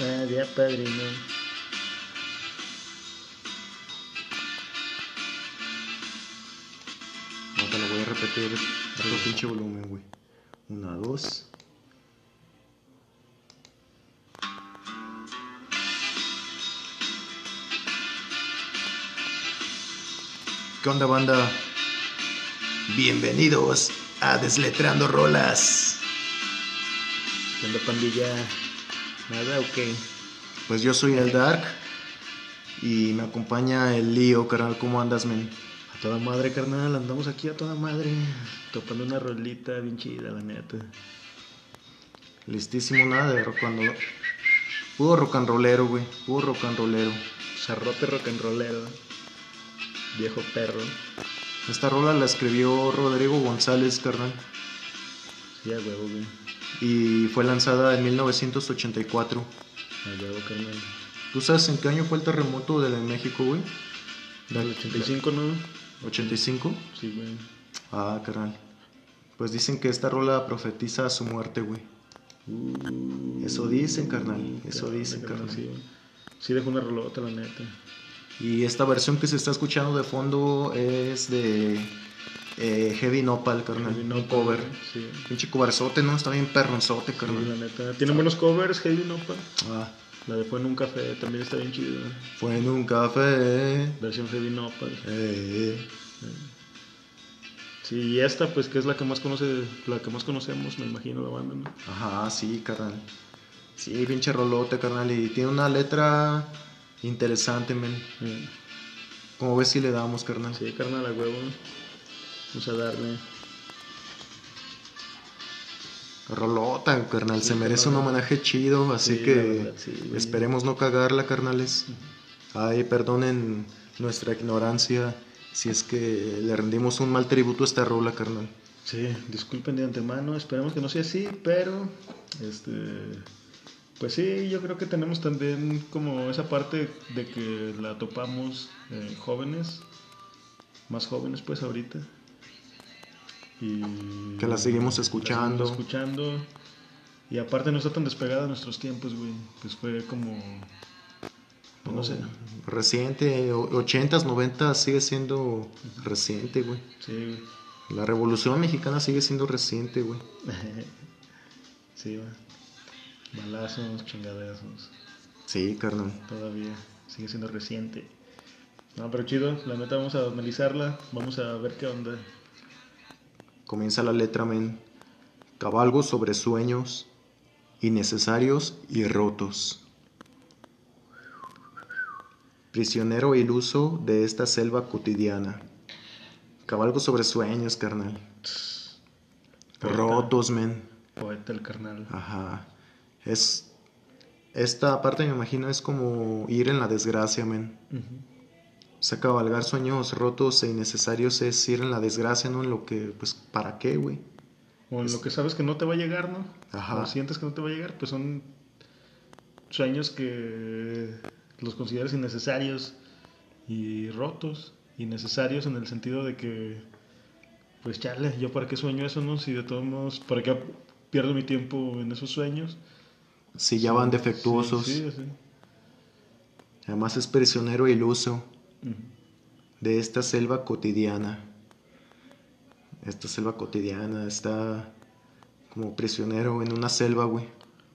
Ah, ya padrino. No te lo voy a repetir todo pinche volumen, güey. Una, dos. ¿Qué onda, banda? Bienvenidos a Desletrando Rolas. ¿Qué onda, pandilla? ¿Nada o qué? Pues yo soy el Dark y me acompaña el Lío, carnal. ¿Cómo andas, men? A toda madre, carnal. Andamos aquí a toda madre. Topando una rolita bien chida, la neta. Listísimo, nada de rock and roll. Puro rock and rollero, güey. Puro rock and rollero. Zarrote rock and rollero. Viejo perro. Esta rola la escribió Rodrigo González, carnal. Sí, a huevo, güey. Y fue lanzada en 1984. A huevo, carnal. ¿Tú sabes en qué año fue el terremoto de México, güey? Del 85, ¿no? ¿85? Sí, güey. Ah, carnal. Pues dicen que esta rola profetiza su muerte, güey. Uh, Eso dicen, carnal. Eso carnal, dicen, carnal. Sí, sí dejó una rolota, la neta. Y esta versión que se está escuchando de fondo es de eh, Heavy Nopal, carnal. Heavy Nopal, cover. Sí. Pinche coverzote, ¿no? Está bien perronzote, Sí, carnal. la neta. Tiene buenos covers, Heavy Nopal. Ah, La de Fue en un café también está bien chida. fue en un café. Versión Heavy Nopal. Eh, Sí, y esta, pues, que es la que más conoce, la que más conocemos, me imagino, la banda, ¿no? Ajá, sí, carnal. Sí, pinche rolote, carnal. Y tiene una letra interesante, men. Como ves si le damos, carnal. Sí, carnal, a huevo. Vamos a darle. Rolota, carnal. Sí, Se merece carnal. un homenaje chido, así Sí, que verdad, sí, esperemos no cagarla, carnales. Ay, perdonen nuestra ignorancia si es que le rendimos un mal tributo a esta rola, carnal. Sí, disculpen de antemano, esperemos que no sea así, pero este pues sí, yo creo que tenemos también como esa parte de que la topamos eh, jóvenes, más jóvenes pues ahorita. Y Que la seguimos la escuchando. seguimos escuchando. Y aparte no está tan despegada de nuestros tiempos, güey. Pues fue como pues no sé. Reciente, o- 80s, 90s sigue siendo reciente, güey. Sí, güey. La revolución mexicana sigue siendo reciente, güey. sí, va. Balazos, chingadazos. Sí, carnal. Todavía sigue siendo reciente. No, pero chido, la neta vamos a analizarla, vamos a ver qué onda. Comienza la letra, men. Cabalgo sobre sueños innecesarios y rotos. Prisionero iluso de esta selva cotidiana. Cabalgo sobre sueños, carnal. Poeta. Rotos, men. Poeta el carnal. Ajá. Es. Esta parte me imagino es como ir en la desgracia, men. O sea, cabalgar sueños rotos e innecesarios es ir en la desgracia, ¿no? En lo que, pues, ¿para qué, güey? O en lo que sabes que no te va a llegar, ¿no? Ajá. O sientes que no te va a llegar, pues son sueños que los consideras innecesarios y rotos. Innecesarios en el sentido de que, pues chale, yo para qué sueño eso, ¿no? Si de todos modos, ¿para qué pierdo mi tiempo en esos sueños? Si ya van defectuosos. Sí, sí, sí. Además es prisionero iluso. De esta selva cotidiana. Esta selva cotidiana está como prisionero en una selva, güey.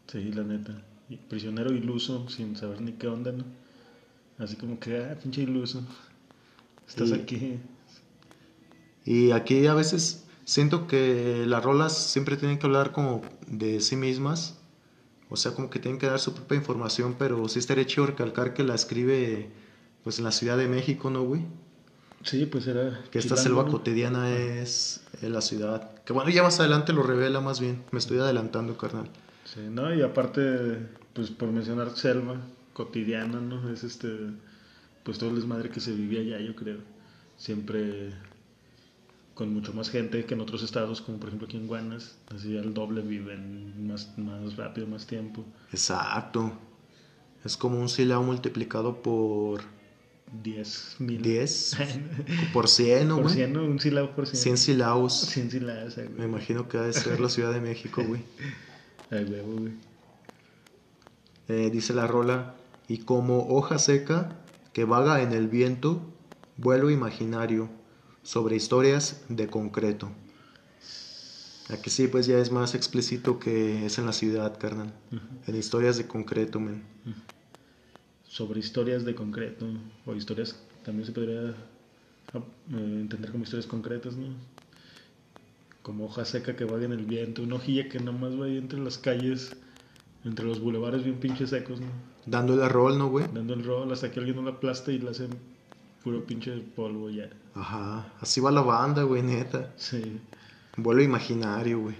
Sí, la neta. Y prisionero iluso, sin saber ni qué onda, ¿no? Así como que, ah, pinche iluso. Estás Y- aquí. Y aquí a veces siento que las rolas siempre tienen que hablar como de sí mismas. O sea, como que tienen que dar su propia información, pero sí estaría chido recalcar que la escribe pues en la Ciudad de México, ¿no, güey? Sí, pues era. Que esta chilango, selva ¿no? cotidiana es en la ciudad. Que bueno, ya más adelante lo revela más bien. Me estoy adelantando, carnal. Sí, ¿no? Y aparte, pues por mencionar selva cotidiana, ¿no? Es este. Pues todo el desmadre que se vivía allá, yo creo. Siempre con mucho más gente que en otros estados, como por ejemplo aquí en Guanas. Así al doble viven más, más rápido, más tiempo. Exacto. Es como un silao multiplicado por 10 mil. 10, por 100, ¿no, Por güey? 100, ¿no? Un silao por 100. 100 silaos. 100 silaos, ay, Me güey. imagino que ha de ser la Ciudad de México, güey. Ay, huevo, güey. eh, dice la rola, y como hoja seca que vaga en el viento, vuelo imaginario sobre historias de concreto. Aquí sí, pues ya es más explícito que es en la ciudad, carnal. En historias de concreto, men. Sobre historias de concreto, o historias, también se podría ah, eh, entender como historias concretas, ¿no? Como hoja seca que vaga en el viento, una hojilla que nomás va ahí entre las calles, entre los bulevares bien pinches secos, ¿no? Dándole rol, ¿no, güey? Dando el rol hasta que alguien no la aplasta y la hace puro pinche polvo ya. Ajá, así va la banda, güey, neta. Sí. Vuelo imaginario, güey.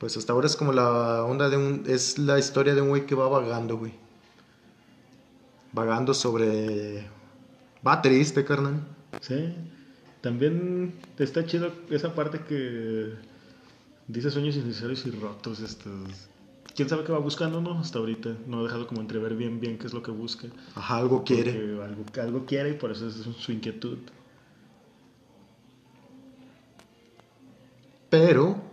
Pues hasta ahora es como la onda de un... Es la historia de un güey que va vagando, güey. Vagando sobre... Va triste, carnal. Sí. También está chido esa parte que dice sueños innecesarios y rotos. Estos. ¿Quién sabe qué va buscando, no? Hasta ahorita no ha dejado como entrever bien bien qué es lo que busca. Ajá, algo quiere. Algo, algo quiere y por eso es su inquietud. Pero...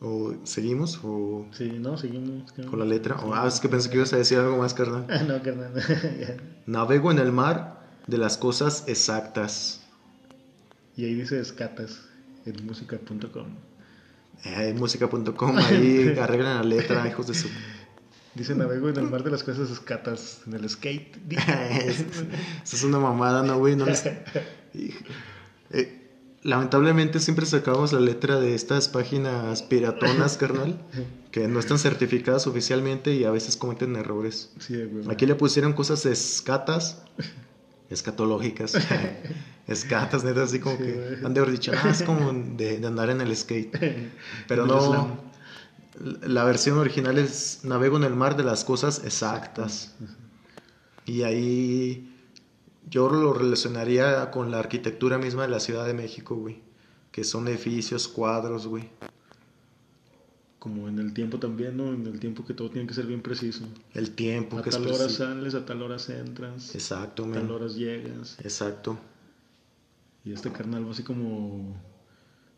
¿O seguimos? ¿O Sí, no, seguimos. con la letra? O, ah, es que pensé que ibas a decir algo más, carnal. No, carnal. Navego en el mar de las cosas exactas. y ahí dice escatas en música.com. Eh, música.com, ahí arreglan la letra, hijos de su... Dice navego en el mar de las cosas escatas, en el skate. Eso es una mamada, ¿no, güey? No les- Eh, lamentablemente siempre sacamos la letra de estas páginas piratonas, carnal, que no están certificadas oficialmente y a veces cometen errores. Sí, güey. Aquí le pusieron cosas escatas, escatológicas. Escatas, neta, así como Sí, que güey. han de haber dicho, ah, es como de, de andar en el skate. Pero no, la versión original es Navego en el mar de las cosas exactas. Y ahí yo lo relacionaría con la arquitectura misma de la Ciudad de México, güey. Que son edificios, cuadros, güey. Como en el tiempo también, ¿no? En el tiempo que todo tiene que ser bien preciso. El tiempo A que es tal hora preciso. sales, a tal hora entras, Exacto, a tal hora llegas. Exacto. Y este carnal va así como.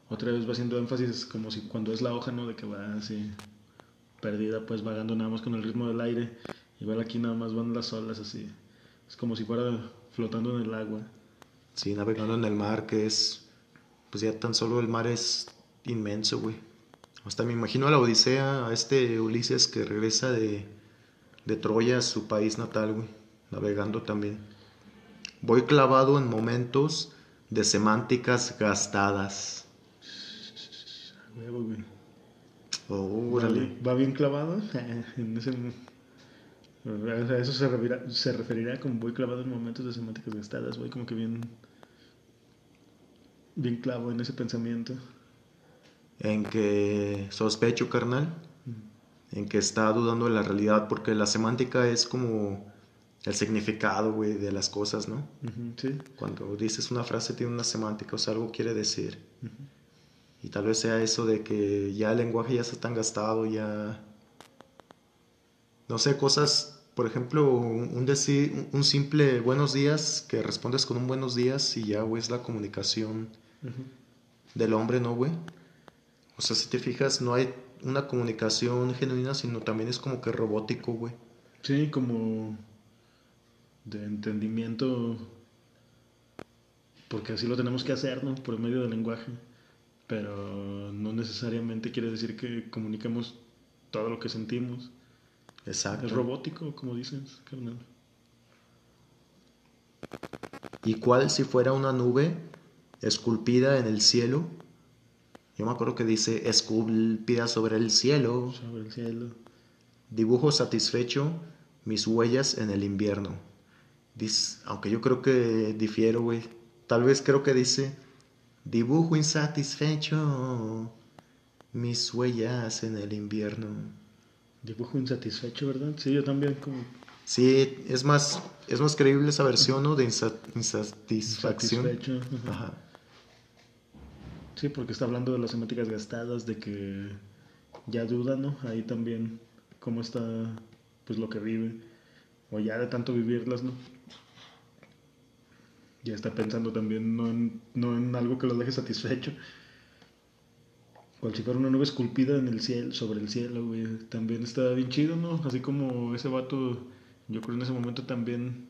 Otra vez va haciendo énfasis, como si cuando es la hoja, ¿no? De que va así. Perdida, pues vagando nada más con el ritmo del aire. Igual aquí nada más van las olas así. Es como si fuera flotando en el agua. Sí, navegando en el mar, que es. Pues ya tan solo el mar es inmenso, güey. Hasta me imagino a la Odisea, a este Ulises que regresa de, de Troya a su país natal, güey. Navegando también. Voy clavado en momentos de semánticas gastadas. Huevo, güey. Oh, órale. Va bien clavado. en ese. A eso se referirá, se referirá como voy clavado en momentos de semánticas gastadas. Voy como que bien. Bien clavo en ese pensamiento. En que sospecho, carnal. En que está dudando de la realidad, porque la semántica es como el significado, güey, de las cosas, ¿no? Sí. Cuando dices una frase tiene una semántica, o sea, algo quiere decir. Y tal vez sea eso de que ya el lenguaje ya está tan gastado, ya... No sé, cosas, por ejemplo, un, decir, un simple buenos días, que respondes con un buenos días y ya, güey, es la comunicación del hombre, ¿no, güey? O sea, si te fijas, no hay una comunicación genuina, sino también es como que robótico, güey. Sí, como de entendimiento, porque así lo tenemos que hacer, ¿no? Por medio del lenguaje, pero no necesariamente quiere decir que comuniquemos todo lo que sentimos. Exacto. Es robótico, como dices, carnal. ¿Y cuál si fuera una nube esculpida en el cielo? Yo me acuerdo que dice esculpida sobre el cielo, Sobre el cielo. dibujo satisfecho mis huellas en el invierno. Dice, aunque yo creo que difiero, güey. Tal vez creo que dice dibujo insatisfecho mis huellas en el invierno. Dibujo insatisfecho, ¿verdad? Sí, yo también, como Sí, es más, es más creíble esa versión, ¿no? De insa- insatisfacción. insatisfecho. ajá. Ajá. Sí, porque está hablando de las semánticas gastadas, de que ya duda, ¿no? Ahí también cómo está, pues lo que vive, o ya de tanto vivirlas, ¿no? Ya está pensando también no en, no en algo que lo deje satisfecho, Cual si una nube esculpida en el cielo, sobre el cielo, güey. También está bien chido, ¿no? Así como ese vato, yo creo en ese momento también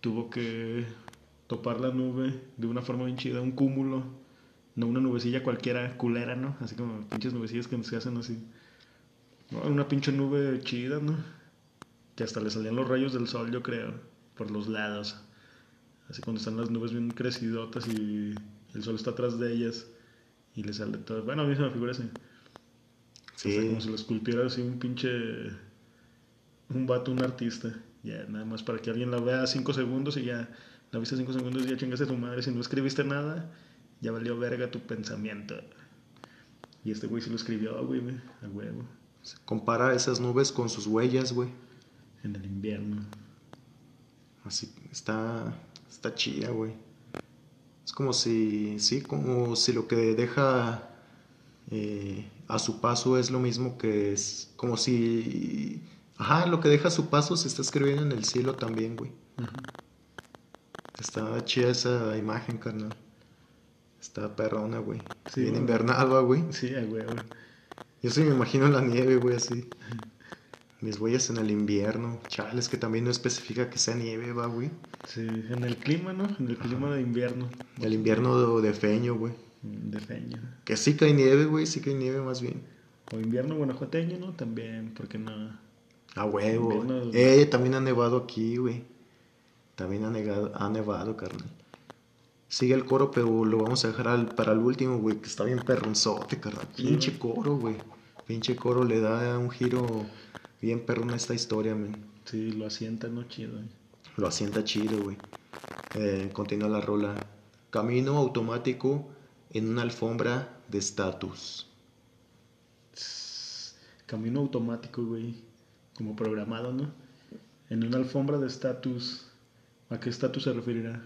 tuvo que topar la nube de una forma bien chida, un cúmulo, no una nubecilla cualquiera culera, ¿no? Así como pinches nubecillas que se hacen así. Una pinche nube chida, ¿no? Que hasta le salían los rayos del sol, yo creo, por los lados. Así cuando están las nubes bien crecidotas y el sol está atrás de ellas y le sale todo. Bueno, a mí se me figura así. Sí. O sea, como si lo esculpiera así un pinche. Un vato, un artista. Ya, nada más para que alguien la vea cinco segundos y ya la viste cinco segundos y ya chingaste a tu madre. Si no escribiste nada, ya valió verga tu pensamiento. Y este güey sí lo escribió, güey, güey, a huevo. Compara esas nubes con sus huellas, güey. En el invierno. Así está, está chida, güey. Es como si, sí, como si lo que deja eh, a su paso es lo mismo que es, como si, ajá, lo que deja a su paso se está escribiendo en el cielo también, güey. Está chida esa imagen, carnal. Está perrona, güey. Sí, Bien güey. invernada, güey. Sí, a huevo. Yo sí me imagino la nieve, güey, así. Mis huellas en el invierno. Chales, que también no especifica que sea nieve, va, güey. Sí, en el clima, ¿no? En el clima de invierno. El invierno de, de feño, güey. De feño. Que sí cae nieve, güey, sí cae nieve más bien. O invierno guanajuateño, ¿no? También, porque no. A huevo. Invierno- Eh, también ha nevado aquí, güey. También ha, negado, ha nevado, carnal. Sigue el coro, pero lo vamos a dejar al- para el último, güey, que está bien perronzote, carnal. Sí, Pinche coro, güey. Pinche coro le da un giro bien perrón a esta historia, man. Sí, lo asienta, ¿no? Chido. ¿eh? Lo asienta chido, güey. Eh, continúa la rola. Camino automático en una alfombra de estatus. Camino automático, güey. Como programado, ¿no? En una alfombra de estatus. ¿A qué estatus se referirá?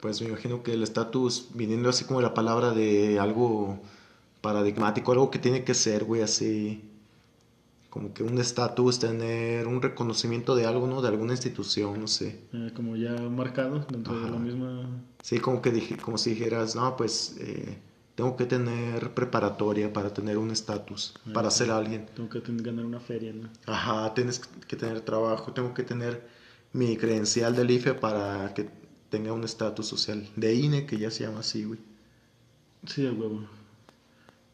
Pues me imagino que el estatus, viniendo así como la palabra de algo paradigmático, algo que tiene que ser, güey, así. Como que un estatus, tener un reconocimiento de algo, ¿no? De alguna institución, no sé. Eh, como ya marcado dentro de la misma. Sí, como que dije, como si dijeras, no, pues eh, tengo que tener preparatoria para tener un estatus, para Ajá. ser alguien. Tengo que tener- ganar una feria, ¿no? Ajá, tienes que tener trabajo, tengo que tener mi credencial del IFE para que tenga un estatus social. De INE, que ya se llama así, güey. Sí, a huevo.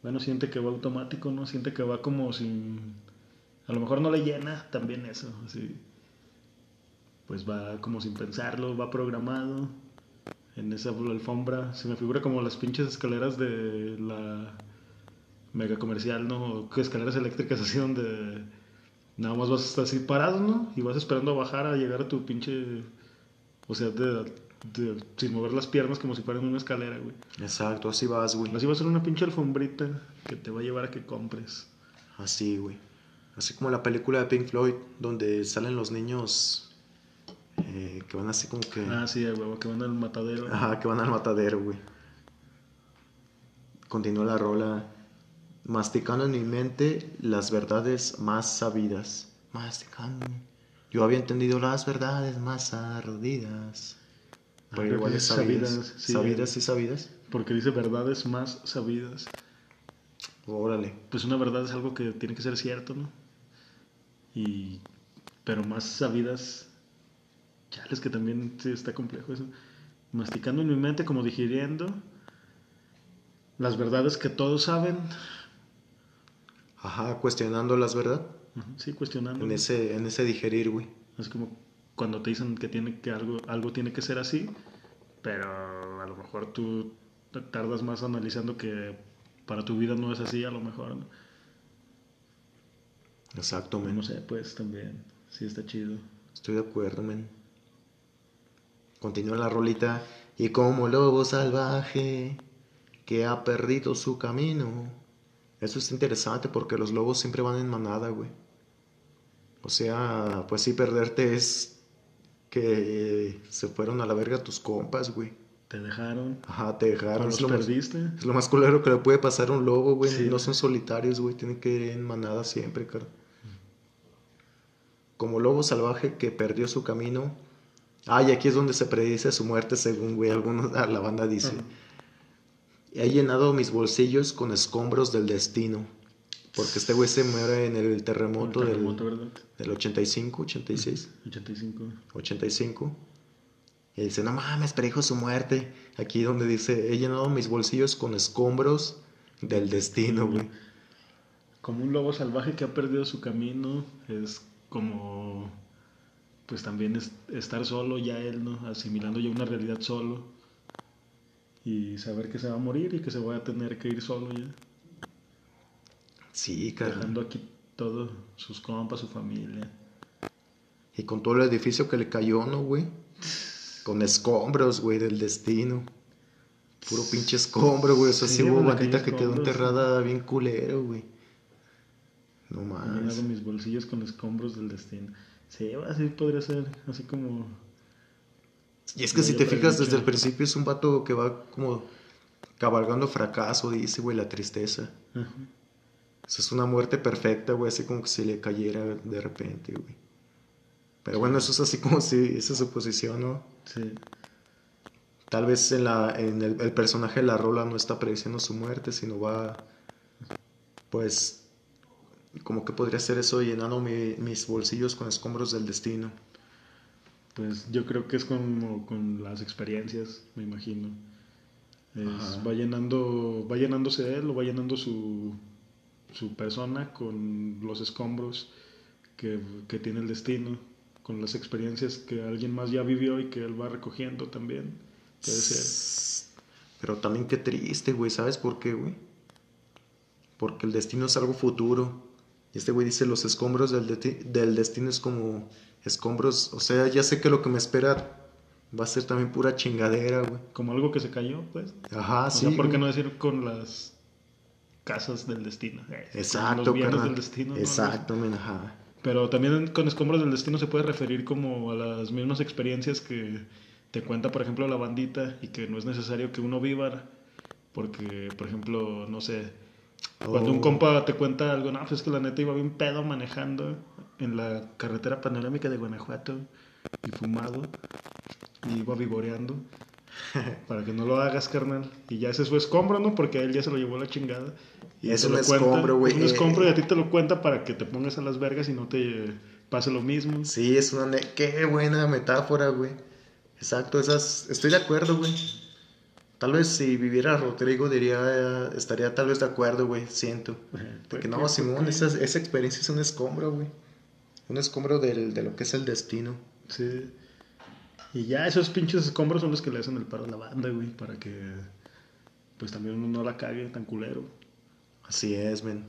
Bueno, siente que va automático, ¿no? Siente que va como sin... A lo mejor no le llena también eso, así. Pues va como sin pensarlo, va programado en esa alfombra. Se me figura como las pinches escaleras de la mega comercial, ¿no? Escaleras eléctricas así donde nada más vas así parado, ¿no? Y vas esperando a bajar a llegar a tu pinche... O sea, de, de- sin mover las piernas como si fueran una escalera, güey. Exacto, así vas, güey. Así va a ser una pinche alfombrita que te va a llevar a que compres. Así, güey. Así como la película de Pink Floyd, donde salen los niños eh, que van así como que... Ah, sí, huevo, que van al matadero. Ajá, que van al matadero, güey. Continúa la rola. Masticando en mi mente las verdades más sabidas. Masticando. Yo había entendido las verdades más ardidas. Pero creo igual es es sabidas. sabidas, sí. Sabidas y sabidas. Porque dice verdades más sabidas. Órale. Pues una verdad es algo que tiene que ser cierto, ¿no? Y... Pero más sabidas... Chales, que también sí, está complejo eso. Masticando en mi mente, como digiriendo... Las verdades que todos saben. Ajá, cuestionando las verdad. Sí, cuestionando. En ese, en ese digerir, güey. Es como cuando te dicen que tiene que algo, algo tiene que ser así, pero a lo mejor tú tardas más analizando que para tu vida no es así, a lo mejor. ¿no? Exacto, No men. sé, pues también, sí está chido. Estoy de acuerdo, men. Continúa la rolita. Y como lobo salvaje que ha perdido su camino. Eso es interesante porque los lobos siempre van en manada, güey. O sea, pues sí, perderte es que se fueron a la verga tus compas, güey. Te dejaron, Ajá, te dejaron. los Es lo, más, perdiste. es lo más culero que le puede pasar a un lobo, güey. Sí. No son solitarios, güey. Tienen que ir en manada siempre, cara. Como lobo salvaje que perdió su camino. Ah, y aquí es donde se predice su muerte, según, güey, algunos, la banda dice. He llenado mis bolsillos con escombros del destino. Porque este güey se muere en el terremoto, El terremoto, del, del 85, 86, 85. 85. Y dice, no mames, predijo su muerte. Aquí donde dice, he llenado mis bolsillos con escombros del destino, güey. Como un lobo salvaje que ha perdido su camino, es como, pues también es estar solo ya él, ¿no? Asimilando ya una realidad solo. Y saber que se va a morir y que se va a tener que ir solo ya. Sí, carnal. Dejando aquí todo, sus compas, su familia. Y con todo el edificio que le cayó, ¿no, güey? Con escombros, güey, del destino. Puro pinche escombro, güey. O sea, sí, Sí, hubo bandita que quedó enterrada bien culero, güey. Llenado mis bolsillos con escombros del destino. Sí, así podría ser, así como... Y es que si te también fijas desde el principio es un vato que va como cabalgando fracaso, dice, güey, la tristeza. Ajá. O sea, es una muerte perfecta, güey, así como que si le cayera de repente, güey. Pero bueno, eso es así como si esa suposición, ¿no? Sí. Tal vez en, la, en el, el personaje de la rola no está prediciendo su muerte, sino va, pues, como que podría ser eso, llenando mi- mis bolsillos con escombros del destino. Pues yo creo que es como con las experiencias, me imagino. Es- va llenando, va llenándose él o va llenando su, su persona con los escombros que, que tiene el destino, con las experiencias que alguien más ya vivió y que él va recogiendo también. Puede ser. Pero también qué triste, güey, ¿sabes por qué, güey? Porque el destino es algo futuro. Y este güey dice, los escombros del, deti- del destino es como escombros, o sea, ya sé que lo que me espera va a ser también pura chingadera, güey. Como algo que se cayó, pues. Ajá, o sí. sea, ¿por qué güey. no decir con las casas del destino? Eh, con Exacto, los bienes del destino. ¿no? Exacto, men, ajá. Pero también con escombros del destino se puede referir como a las mismas experiencias que te cuenta, por ejemplo, la bandita y que no es necesario que uno viva, porque, por ejemplo, no sé, cuando un Oh. compa te cuenta algo, no, pues es que la neta iba bien pedo manejando en la carretera panorámica de Guanajuato y fumado y iba vivoreando. Para que no lo hagas, carnal. Y ya ese es su escombro, ¿no? Porque a él ya se lo llevó la chingada. Y Es un escombro, güey. Es un escombro y a ti te lo cuenta para que te pongas a las vergas y no te pase lo mismo. Sí, es una... Qué buena metáfora, güey. Exacto, esas... Estoy de acuerdo, güey. Tal vez si viviera Rodrigo diría... Estaría tal vez de acuerdo, güey. Siento. Porque no, Simón, esa, esa experiencia es un escombro, güey. Un escombro del, de lo que es el destino. Sí. Y ya esos pinches escombros son los que le hacen el paro a la banda, güey, para que pues también uno no la cague tan culero. Así es, men.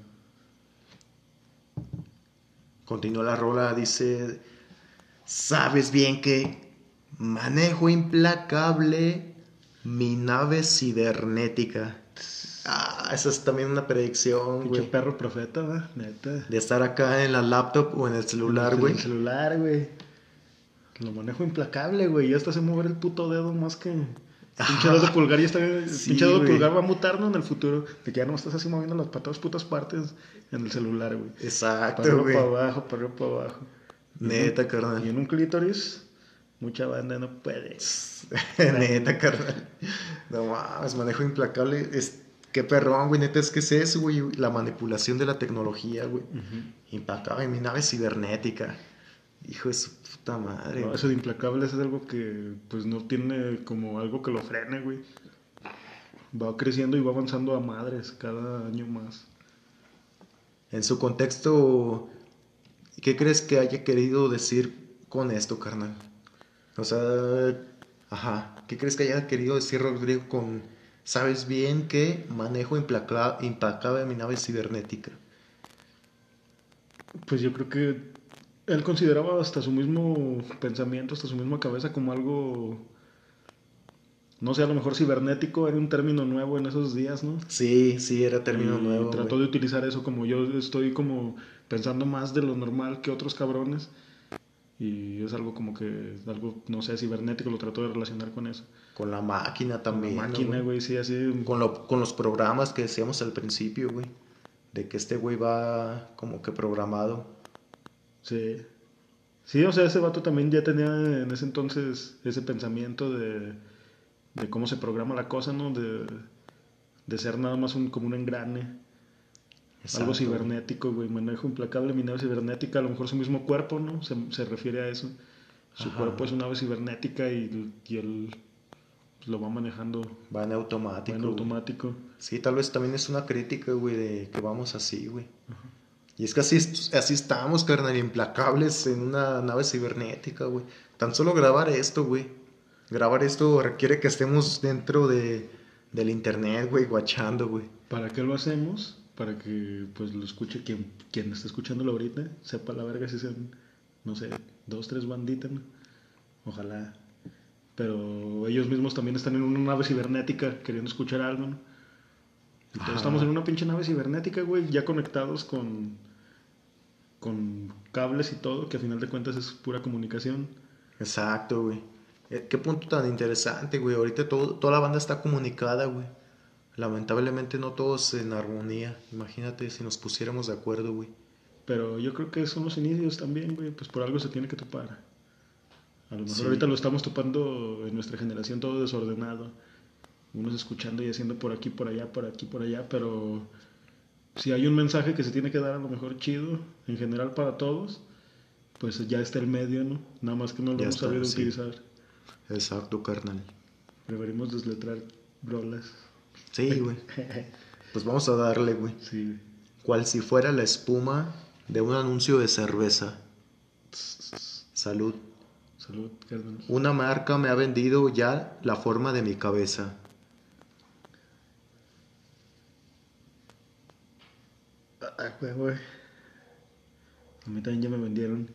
Continúa la rola, dice... Sabes bien que manejo implacable mi nave cibernética. Ah, esa es también una predicción, güey. perro profeta, ¿va? Neta. De estar acá en la laptop o en el celular, En güey. El celular, güey. Lo manejo implacable, güey. Ya hasta se mover el puto dedo más que. Pinche dedo pulgar ya está. Sí, pinche dedo pulgar va a mutar, ¿no? En el futuro. De que ya no estás así moviendo las para todas putas partes en el celular, güey. Para Exacto, güey. para abajo, para arriba, para abajo. Neta, Y carnal. en un clítoris, mucha banda no puede. Neta, carnal. No mames, manejo implacable. Es... Qué perrón, güey. Neta, es que es eso, güey. La manipulación de la tecnología, güey. Implacable, mi nave cibernética. Hijo de su puta madre. No, eso de implacable es algo que pues no tiene como algo que lo frene, güey. Va creciendo y va avanzando a madres cada año más. En su contexto, ¿qué crees que haya querido decir con esto, carnal? O sea, ajá. ¿Qué crees que haya querido decir Rodrigo con sabes bien que manejo implaca- implacable mi nave cibernética? Pues yo creo que él consideraba hasta su mismo pensamiento, hasta su misma cabeza como algo, no sé, a lo mejor cibernético, era un término nuevo en esos días, ¿no? Sí, sí, era término Y nuevo. Trató de utilizar eso como yo estoy como pensando más de lo normal que otros cabrones. Y es algo como que, algo, no sé, cibernético, lo trató de relacionar con eso. Con la máquina también. la ¿no, máquina, güey? güey, sí, así. Con, lo- con los programas que decíamos al principio, güey. De que este güey va como que programado. Sí. Sí, o sea, ese vato también ya tenía en ese entonces ese pensamiento de, de cómo se programa la cosa, ¿no? De, de ser nada más un, como un engrane. Algo Exacto. cibernético, güey. Manejo implacable, mi nave cibernética. A lo mejor su mismo cuerpo, ¿no? Se, se refiere a eso. Su Ajá. cuerpo es una nave cibernética y, y él pues, lo va manejando Va en automático. en güey. automático. Sí, tal vez también es una crítica, güey, de que vamos así, güey. Y es que así, así estamos, carnal, implacables en una nave cibernética, güey. Tan solo grabar esto, güey. Grabar esto requiere que estemos dentro de, del internet, güey, guachando, güey. ¿Para qué lo hacemos? Para que pues lo escuche quien, quien está escuchándolo ahorita, sepa la verga si sean, no sé, dos, tres banditas, ¿no? Ojalá. Pero ellos mismos también están en una nave cibernética queriendo escuchar algo, ¿no? Y todos Ajá. estamos en una pinche nave cibernética, güey, ya conectados con, con cables y todo, que a final de cuentas es pura comunicación. Exacto, güey. Eh, Qué punto tan interesante, güey. Ahorita todo, toda la banda está comunicada, güey. Lamentablemente no todos en armonía. Imagínate si nos pusiéramos de acuerdo, güey. Pero yo creo que son los inicios también, güey, pues por algo se tiene que topar. A lo mejor Sí. ahorita lo estamos topando en nuestra generación todo desordenado. Unos escuchando y haciendo por aquí, por allá, por aquí, por allá, pero si hay un mensaje que se tiene que dar a lo mejor chido, en general para todos, pues ya está el medio, ¿no? Nada más que no lo Ya hemos está, sabido sí. utilizar. Exacto, carnal. Preferimos desletrar rolas. Sí, güey. Pues vamos a darle, güey. Sí. Cual si fuera la espuma de un anuncio de cerveza. Salud. Salud. Una marca me ha vendido ya la forma de mi cabeza. Ah, güey, güey. A mí también ya me vendieron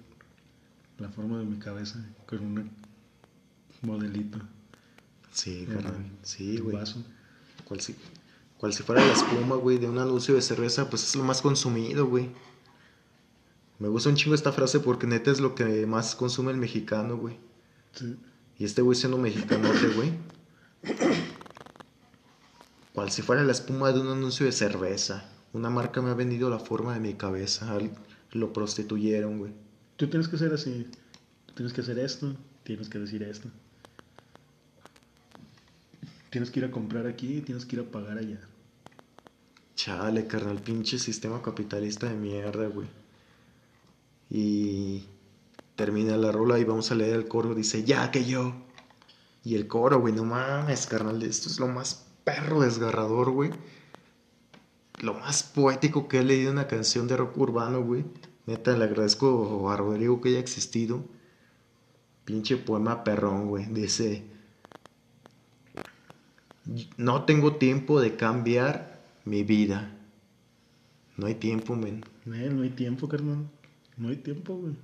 la forma de mi cabeza con un modelito. Sí, carnal. Sí, güey. vaso. Cual si, cual si fuera la espuma, güey, de un anuncio de cerveza, pues es lo más consumido, güey. Me gusta un chingo esta frase porque neta es lo que más consume el mexicano, güey. Sí. Y este güey siendo mexicanote, güey. Cual si fuera la espuma de un anuncio de cerveza. Una marca me ha vendido la forma de mi cabeza. Lo prostituyeron, güey. Tú tienes que ser así. Tú tienes que hacer esto. Tienes que decir esto. Tienes que ir a comprar aquí. Tienes que ir a pagar allá. Chale, carnal, pinche sistema capitalista de mierda, güey. Y termina la rola y vamos a leer el coro. Dice, ya que yo. Y el coro, güey, no mames, carnal. Esto es lo más perro desgarrador, güey. Lo más poético que he leído en una canción de rock urbano, güey. Neta, le agradezco a Rodrigo que haya existido. Pinche poema perrón, güey. Dice, no tengo tiempo de cambiar mi vida. No hay tiempo, men. Eh, no hay tiempo, carnal. No hay tiempo, güey.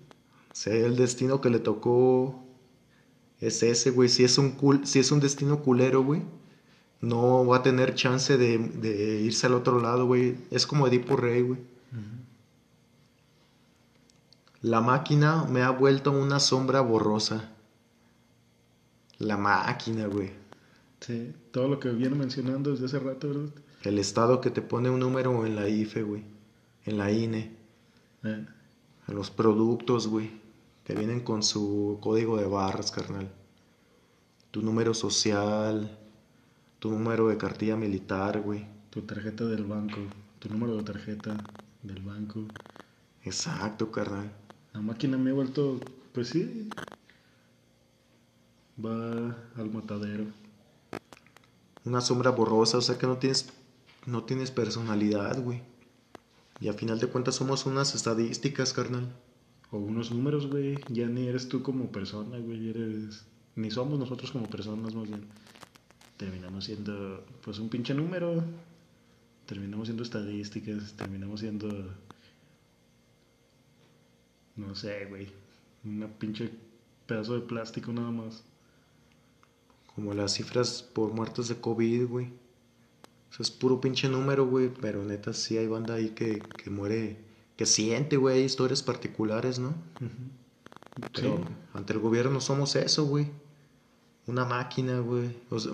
Sé el destino que le tocó es ese, güey. Si es un cul- si es un destino culero, güey, no va a tener chance de, de irse al otro lado, güey. Es como Edipo Rey, güey. La máquina me ha vuelto una sombra borrosa. La máquina, güey. Sí. Todo lo que viene mencionando desde hace rato, ¿verdad? El estado que te pone un número en la IFE, güey. En la INE. Eh, En los productos, güey. Que vienen con su código de barras, carnal. Tu número social. Tu número de cartilla militar, güey. tu tarjeta del banco. Tu número de tarjeta del banco. Exacto, carnal. La máquina me ha vuelto, pues sí, va al matadero. Una sombra borrosa, o sea que no tienes, no tienes personalidad, güey. Y a final de cuentas somos unas estadísticas, carnal. O unos números, güey. Ya ni eres tú como persona, güey. Ni somos nosotros como personas, más bien. Terminamos siendo, pues, un pinche número. Terminamos siendo estadísticas. Terminamos siendo. No sé, güey. Una pinche pedazo de plástico nada más. Como las cifras por muertes de COVID, güey. Eso es puro pinche número, güey. Pero neta, sí hay banda ahí que, que muere, que siente, güey. Hay historias particulares, ¿no? Pero Sí. ante el gobierno somos eso, güey. Una máquina, güey. O sea,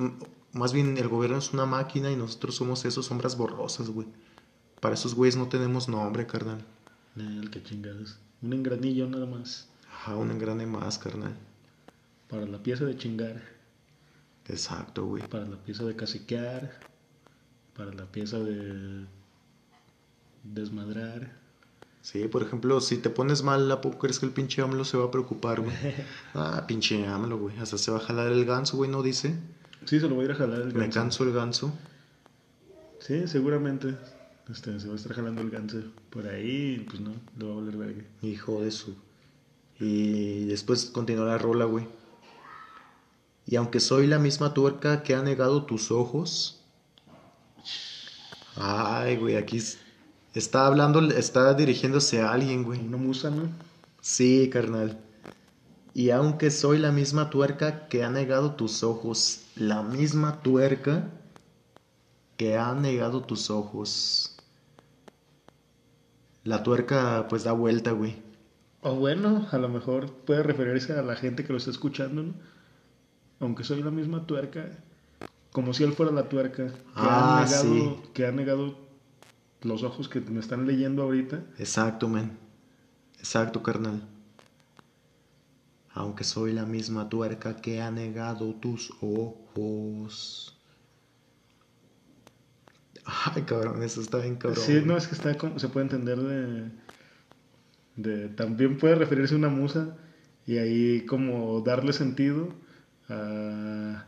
más bien el gobierno es una máquina y nosotros somos esos sombras borrosas, güey. Para esos güeyes no tenemos nombre, carnal. El que chingados. Un engranillo nada más. Ajá, un engrane más, carnal. Para la pieza de chingar. Exacto, güey. Para la pieza de caciquear. para la pieza de desmadrar. Sí, por ejemplo, si te pones mal, ¿a poco crees que el pinche AMLO se va a preocupar, güey? Ah, pinche AMLO, güey. Hasta se va a jalar el ganso, güey, ¿no dice? Sí, se lo voy a ir a jalar el ganso. Me canso el ganso. Sí, seguramente. Este, se va a estar jalando el ganso por ahí, pues no, lo va a volver verga. Hijo de su. Y después continúa la rola, güey. Y aunque soy la misma tuerca que ha negado tus ojos. Ay, güey, aquí está hablando, está dirigiéndose a alguien, güey. Una musa, ¿no? Sí, carnal. Y aunque soy la misma tuerca que ha negado tus ojos, la misma tuerca que ha negado tus ojos. La tuerca pues da vuelta, güey. O bueno, a lo mejor puede referirse a la gente que lo está escuchando, ¿no? Aunque soy la misma tuerca, como si él fuera la tuerca, que, Ah, ha, negado, sí. que ha negado los ojos que me están leyendo ahorita. Exacto, men. Exacto, carnal. Aunque soy la misma tuerca que ha negado tus ojos. Ay, cabrón, eso está bien cabrón. Sí, no, es que está como, se puede entender de, de... También puede referirse a una musa y ahí como darle sentido a,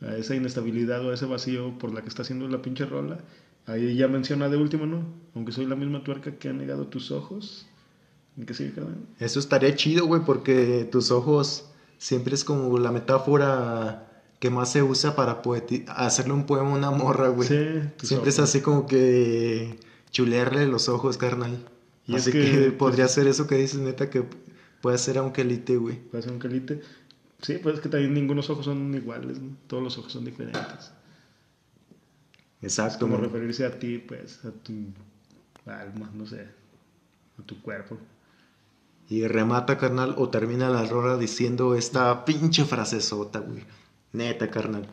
a esa inestabilidad o a ese vacío por la que está haciendo la pinche rola. Ahí ya menciona de último, ¿no? Aunque soy la misma tuerca que ha negado tus ojos. ¿En qué? Eso estaría chido, güey, porque tus ojos siempre es como la metáfora que más se usa para hacerle un poema a una morra, güey. Sí, siempre es así como que chulearle los ojos, carnal. Y así es que, que, pues, podría ser eso que dices, neta, que puede ser aunque elite, güey. Puede ser un calite. Sí, pues es que también ningunos ojos son iguales, ¿no? Todos los ojos son diferentes. Exacto, como man. referirse a ti, pues, a tu alma, no sé, a tu cuerpo. Y remata, carnal, o termina la rola diciendo esta pinche frasezota, güey. Neta, carnal.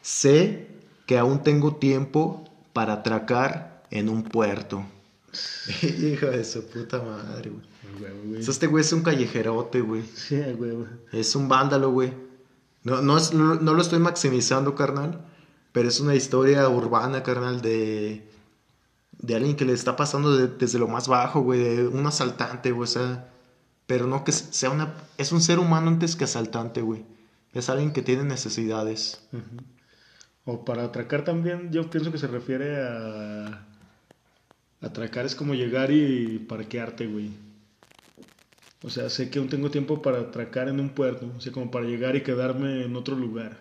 Sé que aún tengo tiempo para atracar en un puerto. Hijo de su puta madre, güey. Güey. O sea, Este güey es un callejerote, güey. Sí, huevo. Es un vándalo, güey. No, no, es- no, no lo estoy maximizando, carnal. Pero es una historia urbana, carnal, de, de alguien que le está pasando de- desde lo más bajo, güey. De un asaltante, güey. O sea, pero no que sea una... Es un ser humano antes que asaltante, güey. Es alguien que tiene necesidades. O para atracar también, yo pienso que se refiere a... Atracar es como llegar y parquearte, güey. O sea, sé que aún tengo tiempo para atracar en un puerto. O sea, como para llegar y quedarme en otro lugar.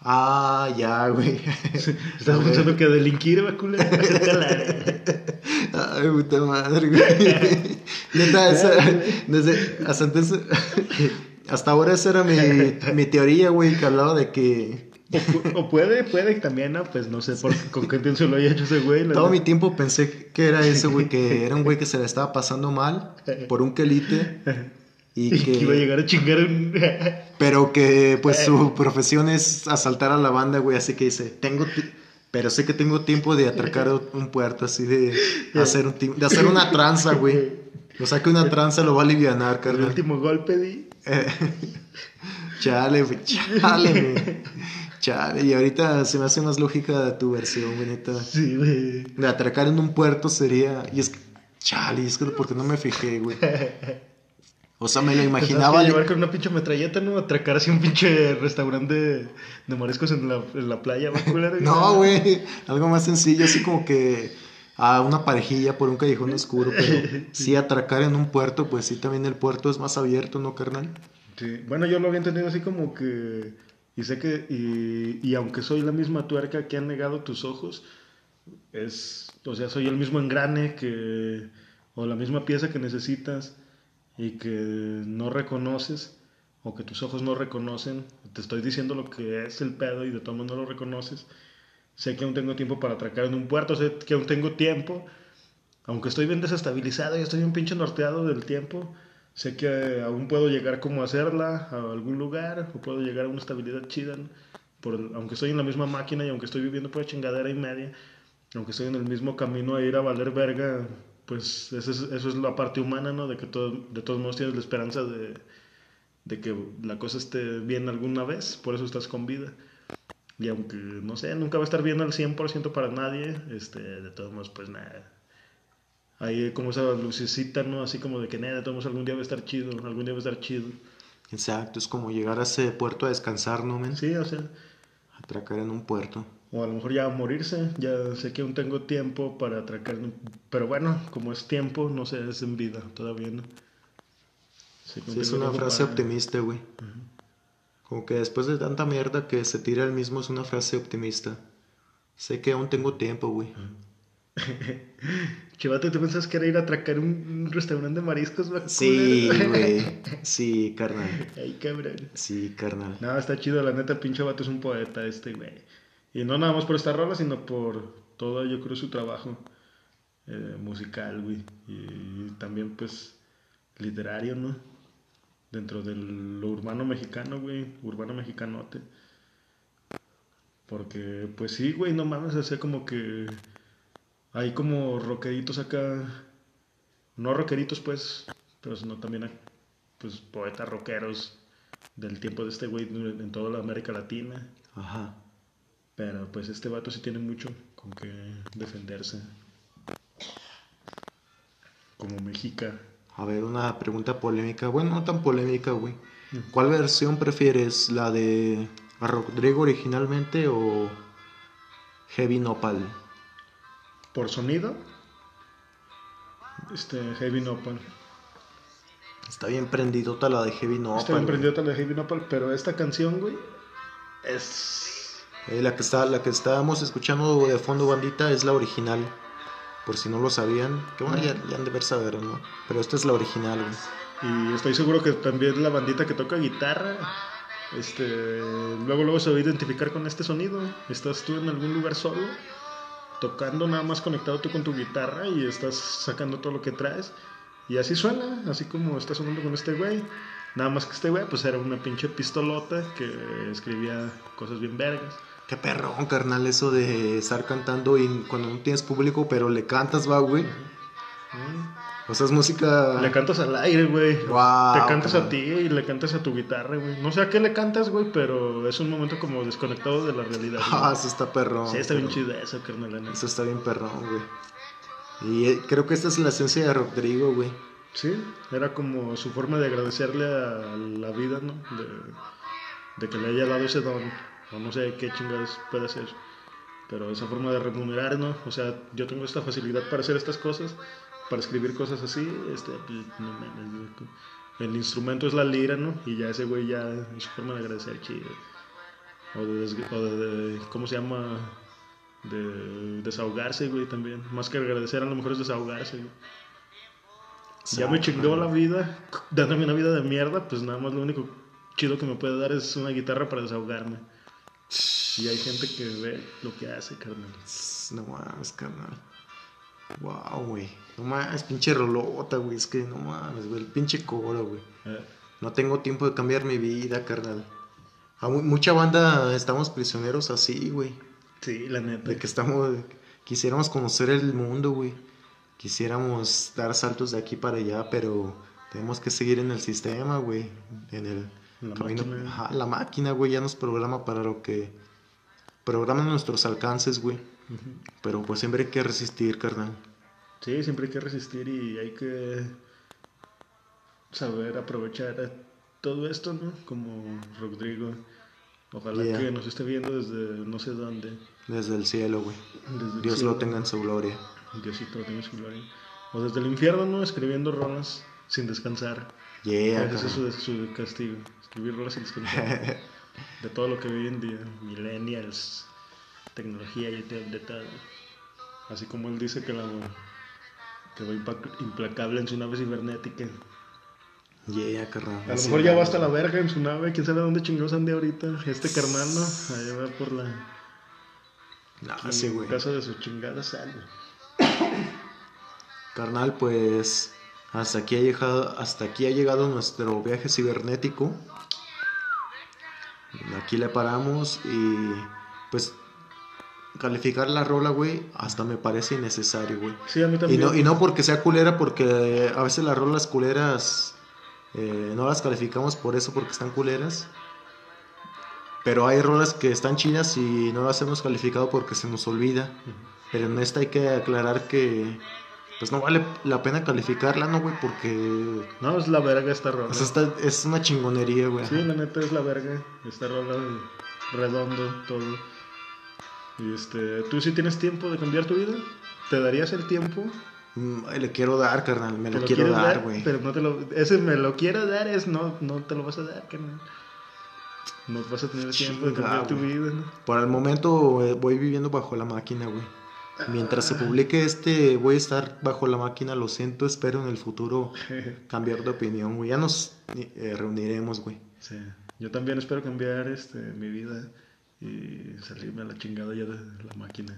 Ah, ya, güey. ¿Estás pensando que delinquir, va, culero? Ay, puta madre, güey. Neta, esa, desde, hasta, antes- hasta ahora esa era mi, mi teoría, güey, que hablaba de que O, pu- o puede, puede que también, ¿no? Pues no sé por, con qué intención lo haya hecho ese güey. todo mi tiempo pensé que era ese, güey, que era un güey que se le estaba pasando mal por un quelite y Y que iba a que... llegar a chingar un... Pero que, pues, su profesión es asaltar a la banda, güey, así que dice, tengo... Pero sé que tengo tiempo de atracar un puerto, así de hacer, un de hacer una tranza, güey. O sea que una tranza lo va a aliviar, El carnal. último golpe, di. Eh, chale, chale, güey. Chale, y ahorita se me hace más lógica tu versión, neta. Sí, güey. De atracar en un puerto sería. Y es que. Chale, y es que porque no me fijé, güey. O sea, me lo imaginaba. Que llevar con una pinche metralleta, ¿no? Atracar así un pinche restaurante de, de mariscos en la, en la playa. No, güey. Algo más sencillo, así como que. A una parejilla por un callejón oscuro, pero sí atracar en un puerto, pues sí, también el puerto es más abierto, ¿no, carnal? Sí. Bueno, yo lo había entendido así como que... Y sé que... Y, y aunque soy la misma tuerca que han negado tus ojos, es... O sea, soy el mismo engrane que... O la misma pieza que necesitas y que no reconoces o que tus ojos no reconocen. Te estoy diciendo lo que es el pedo y de todo modo no lo reconoces. Sé que aún tengo tiempo para atracar en un puerto, sé que aún tengo tiempo. Aunque estoy bien desestabilizado y estoy un pinche norteado del tiempo, sé que aún puedo llegar como a hacerla a algún lugar o puedo llegar a una estabilidad chida. ¿no? Por, aunque estoy en la misma máquina y aunque estoy viviendo por chingadera y media, aunque estoy en el mismo camino a ir a valer verga, pues eso es, eso es la parte humana, ¿no? De que todo, de todos modos tienes la esperanza de, de que la cosa esté bien alguna vez, por eso estás con vida. Y aunque, no sé, nunca va a estar bien al 100% para nadie, este, de todos modos, pues nada. Ahí como esa lucecita, ¿no? Así como de que, nada, todos algún día va a estar chido, algún día va a estar chido. Exacto, es como llegar a ese puerto a descansar, ¿no, men? Sí, o sea, Atracar en un puerto. o a lo mejor ya morirse, ya sé que aún tengo tiempo para atracar, pero bueno, como es tiempo, no sé, es en vida, todavía no. Sí, es una frase para- optimista, güey. Como que después de tanta mierda que se tira el mismo es una frase optimista. Sé que aún tengo tiempo, güey. Chivato, ¿tú pensás que era ir a atracar un, un restaurante de mariscos? Sí, güey. Sí, carnal. Ay, cabrón. Sí, carnal. No, está chido, la neta, pinche vato es un poeta este, güey. Y no nada más por esta rola, sino por todo, yo creo, su trabajo eh, musical, güey. Y también, pues, literario, ¿no? Dentro de lo urbano mexicano, güey. Urbano mexicanote. Porque, pues sí, güey, no mames, sea, como que hay como rockeritos acá. No rockeritos, pues, pero sino también, pues, poetas rockeros del tiempo de este güey en toda la América Latina. Ajá. Pero pues este vato sí tiene mucho con que defenderse. Como mexica. A ver, una pregunta polémica. Bueno, no tan polémica, güey. ¿Cuál versión prefieres? ¿La de Rodrigo originalmente o Heavy Nopal? Por sonido, este Heavy Nopal. Está bien prendidota la de Heavy Nopal. Está bien güey. prendido tal de Heavy Nopal, pero esta canción, güey, es. Eh, la, que está, la que estábamos escuchando de fondo, bandita, es la original. Por si no lo sabían. Que bueno, ya, ya han de ver saber, ¿no? Pero esta es la original, güey. Y estoy seguro que también la bandita que toca guitarra, este, luego luego se va a identificar con este sonido. Estás tú en algún lugar solo, tocando nada más conectado tú con tu guitarra y estás sacando todo lo que traes. Y así suena, así como está sonando con este güey. Nada más que este güey, pues era una pinche pistolota que escribía cosas bien vergas. Qué perrón, carnal, eso de estar cantando y cuando no tienes público, pero le cantas, va, güey. O sea, es música. Le cantas al aire, güey. Te cantas a ti y le cantas a tu guitarra, güey. No sé a qué le cantas, güey, pero es un momento como desconectado de la realidad. Ah, eso está perrón. Sí, está bien chido eso, carnal. Eso está bien perrón, güey. Y eh, creo que esta es la esencia de Rodrigo, güey. Sí, era como su forma de agradecerle a la vida, ¿no? De, de que le haya dado ese don. O no sé qué chingados puede ser. Pero esa forma de remunerar, ¿no? O sea, yo tengo esta facilidad para hacer estas cosas, para escribir cosas así. Este, pues, no mames, güey. El instrumento es la lira, ¿no? Y ya ese güey ya es su forma de agradecer, chido. O de, o de, de- ¿cómo se llama? De desahogarse, güey, también. Más que agradecer, a lo mejor es desahogarse, güey. Ya me chingó la vida, dándome una vida de mierda, pues nada más lo único chido que me puede dar es una guitarra para desahogarme. Y hay gente que ve lo que hace, carnal. No mames, carnal. Wow, güey. No mames, pinche rolota, güey. Es que no mames, güey. El pinche coro, güey. Eh, No tengo tiempo de cambiar mi vida, carnal. A mu- mucha banda estamos prisioneros así, güey. sí, la neta. De que estamos. Quisiéramos conocer el mundo, güey. Quisiéramos dar saltos de aquí para allá, pero tenemos que seguir en el sistema, güey. En el La camino. máquina. Ajá, la máquina, güey, ya nos programa para lo que. Programa nuestros alcances, güey. Pero pues siempre hay que resistir, carnal. Sí, siempre hay que resistir y hay que saber aprovechar todo esto, ¿no? Como Rodrigo. Ojalá Yeah. que nos esté viendo desde no sé dónde. Desde el cielo, güey. Dios cielo. lo tenga en su gloria. Diosito lo tenga en su gloria. O desde el infierno, ¿no? Escribiendo rolas sin descansar. Yeah, Ese es su, su castigo. Escribir rolas sin descansar. de todo lo que vive en día. Millennials, tecnología y de todo. Así como él dice que, la, que va implacable en su nave cibernética. Yeah, carnal. A lo mejor ya va. hasta la verga en su nave. Quién sabe dónde chingados ande ahorita. Este carnal, ¿no? Allá va por la. Nah, sí, en güey. casa de su chingada sal. Carnal, pues hasta aquí ha llegado, hasta aquí ha llegado nuestro viaje cibernético. Aquí le paramos y pues calificar la rola, güey, hasta me parece innecesario, güey. Sí, a mí Y también. no, y no porque sea culera, porque a veces las rolas culeras eh, no las calificamos por eso, porque están culeras. Pero hay rolas que están chidas y no las hemos calificado porque se nos olvida. Pero en esta hay que aclarar que pues no vale la pena calificarla, ¿no, güey? Porque... No, es la verga esta rola. O sea, está- es una chingonería, güey. Sí, la neta es la verga. Esta rola redondo, todo. Y este, ¿tú sí tienes tiempo de cambiar tu vida? ¿Te darías el tiempo? Mm, le quiero dar, carnal, me ¿Te lo, quiero dar, güey. Pero no te lo... Ese me lo quiero dar es no, no te lo vas a dar, carnal. No vas a tener tiempo de cambiar tu vida, ¿no? Por el momento eh, voy viviendo bajo la máquina, güey. Mientras se publique este, voy a estar bajo la máquina, lo siento, espero en el futuro cambiar de opinión, güey. Ya nos eh, reuniremos, güey. Sí. Yo también espero cambiar este, mi vida y salirme a la chingada ya de la máquina.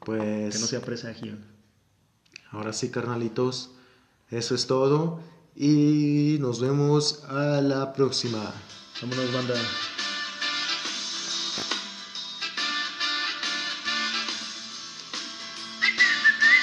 Pues Que no sea presagio. ahora sí, carnalitos, eso es todo y nos vemos a la próxima. Vámonos, banda.